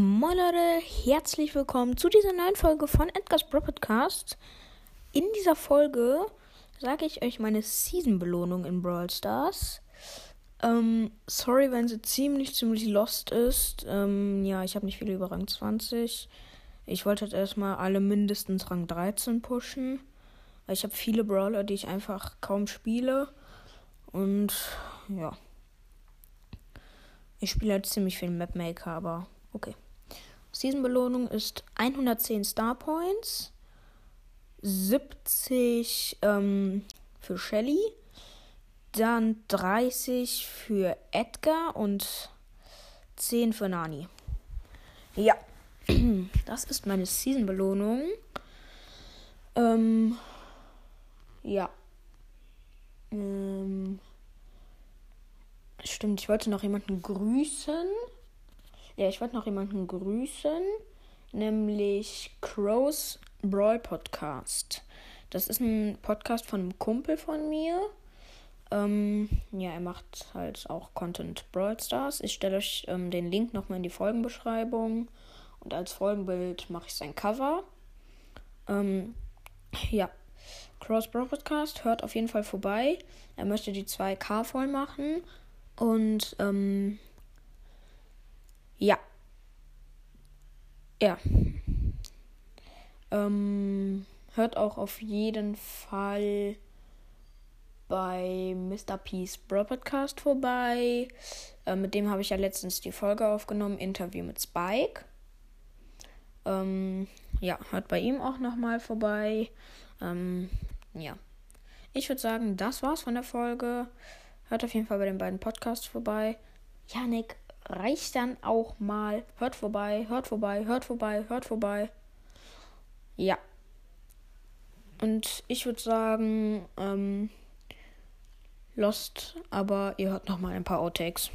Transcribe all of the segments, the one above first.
Moin Leute, herzlich willkommen zu dieser neuen Folge von Edgar's Bro Podcast. In dieser Folge sage ich euch meine Season-Belohnung in Brawl Stars. Ähm, sorry, wenn sie ziemlich, ziemlich lost ist. Ähm, ja, ich habe nicht viele über Rang 20. Ich wollte jetzt erstmal alle mindestens Rang 13 pushen. Ich habe viele Brawler, die ich einfach kaum spiele. Und ja. Ich spiele halt ziemlich viel Mapmaker, aber okay. Season-Belohnung ist 110 Star Points, 70 ähm, für Shelly, dann 30 für Edgar und 10 für Nani. Ja, das ist meine Season-Belohnung. Ähm, ja. Ähm, stimmt, ich wollte noch jemanden grüßen. Ja, ich wollte noch jemanden grüßen, nämlich Crows Brawl Podcast. Das ist ein Podcast von einem Kumpel von mir. Ähm, ja, er macht halt auch Content Brawl Stars. Ich stelle euch ähm, den Link nochmal in die Folgenbeschreibung. Und als Folgenbild mache ich sein Cover. Ähm, ja, Crows Brawl Podcast hört auf jeden Fall vorbei. Er möchte die 2K voll machen. Und ähm, ja. Ja. Ähm, hört auch auf jeden Fall bei Mr. Peace Bro Podcast vorbei. Äh, mit dem habe ich ja letztens die Folge aufgenommen, Interview mit Spike. Ähm, ja, hört bei ihm auch nochmal vorbei. Ähm, ja. Ich würde sagen, das war's von der Folge. Hört auf jeden Fall bei den beiden Podcasts vorbei. Janik, reicht dann auch mal. Hört vorbei, hört vorbei, hört vorbei, hört vorbei. Ja. Und ich würde sagen, ähm, Lost, aber ihr hört noch mal ein paar Outtakes.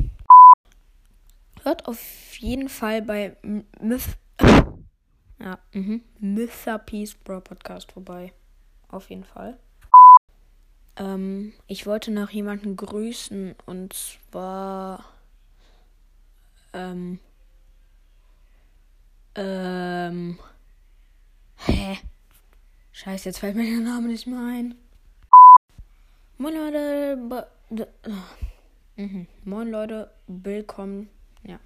Hört auf jeden Fall bei Myth ja, mhm. Peace Bro Podcast vorbei. Auf jeden Fall. Ähm, ich wollte noch jemanden grüßen und zwar ähm. Ähm. Hä? Scheiße, jetzt fällt mir der Name nicht mehr ein. Moin Leute. Mhm. Moin Leute, willkommen. Ja.